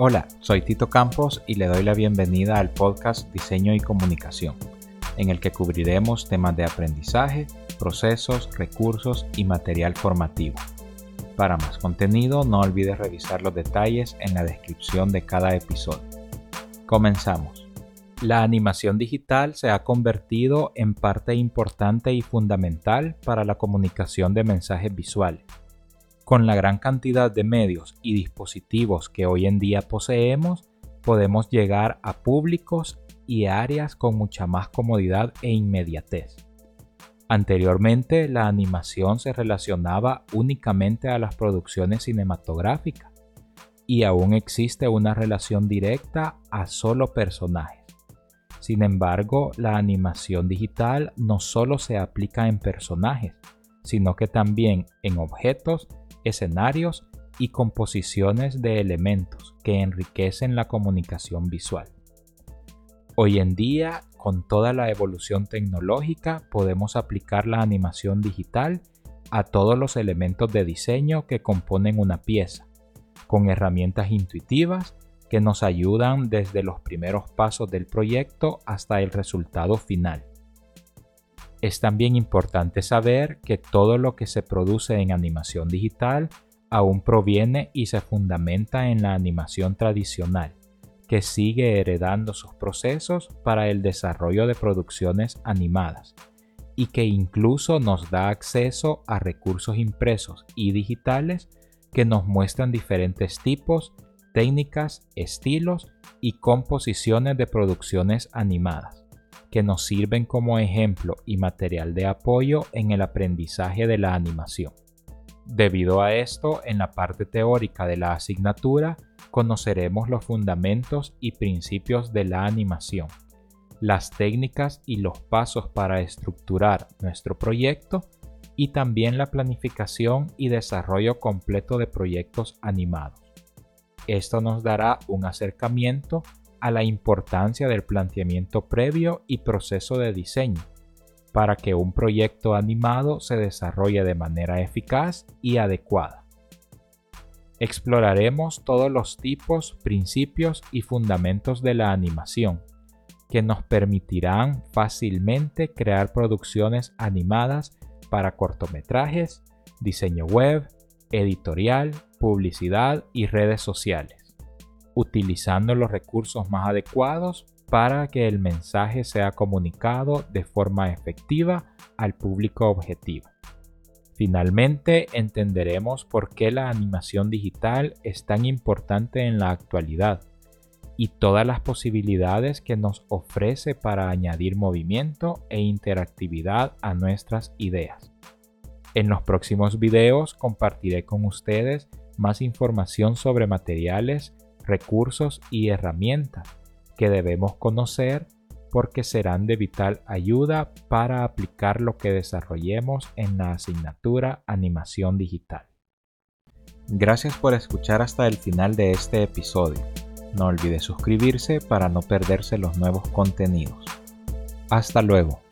Hola, soy Tito Campos y le doy la bienvenida al podcast Diseño y Comunicación, en el que cubriremos temas de aprendizaje, procesos, recursos y material formativo. Para más contenido no olvides revisar los detalles en la descripción de cada episodio. Comenzamos. La animación digital se ha convertido en parte importante y fundamental para la comunicación de mensajes visuales con la gran cantidad de medios y dispositivos que hoy en día poseemos, podemos llegar a públicos y áreas con mucha más comodidad e inmediatez. Anteriormente la animación se relacionaba únicamente a las producciones cinematográficas y aún existe una relación directa a solo personajes. Sin embargo, la animación digital no solo se aplica en personajes, sino que también en objetos escenarios y composiciones de elementos que enriquecen la comunicación visual. Hoy en día, con toda la evolución tecnológica, podemos aplicar la animación digital a todos los elementos de diseño que componen una pieza, con herramientas intuitivas que nos ayudan desde los primeros pasos del proyecto hasta el resultado final. Es también importante saber que todo lo que se produce en animación digital aún proviene y se fundamenta en la animación tradicional, que sigue heredando sus procesos para el desarrollo de producciones animadas y que incluso nos da acceso a recursos impresos y digitales que nos muestran diferentes tipos, técnicas, estilos y composiciones de producciones animadas que nos sirven como ejemplo y material de apoyo en el aprendizaje de la animación. Debido a esto, en la parte teórica de la asignatura conoceremos los fundamentos y principios de la animación, las técnicas y los pasos para estructurar nuestro proyecto y también la planificación y desarrollo completo de proyectos animados. Esto nos dará un acercamiento a la importancia del planteamiento previo y proceso de diseño para que un proyecto animado se desarrolle de manera eficaz y adecuada. Exploraremos todos los tipos, principios y fundamentos de la animación, que nos permitirán fácilmente crear producciones animadas para cortometrajes, diseño web, editorial, publicidad y redes sociales utilizando los recursos más adecuados para que el mensaje sea comunicado de forma efectiva al público objetivo. Finalmente, entenderemos por qué la animación digital es tan importante en la actualidad y todas las posibilidades que nos ofrece para añadir movimiento e interactividad a nuestras ideas. En los próximos videos compartiré con ustedes más información sobre materiales recursos y herramientas que debemos conocer porque serán de vital ayuda para aplicar lo que desarrollemos en la asignatura Animación Digital. Gracias por escuchar hasta el final de este episodio. No olvide suscribirse para no perderse los nuevos contenidos. Hasta luego.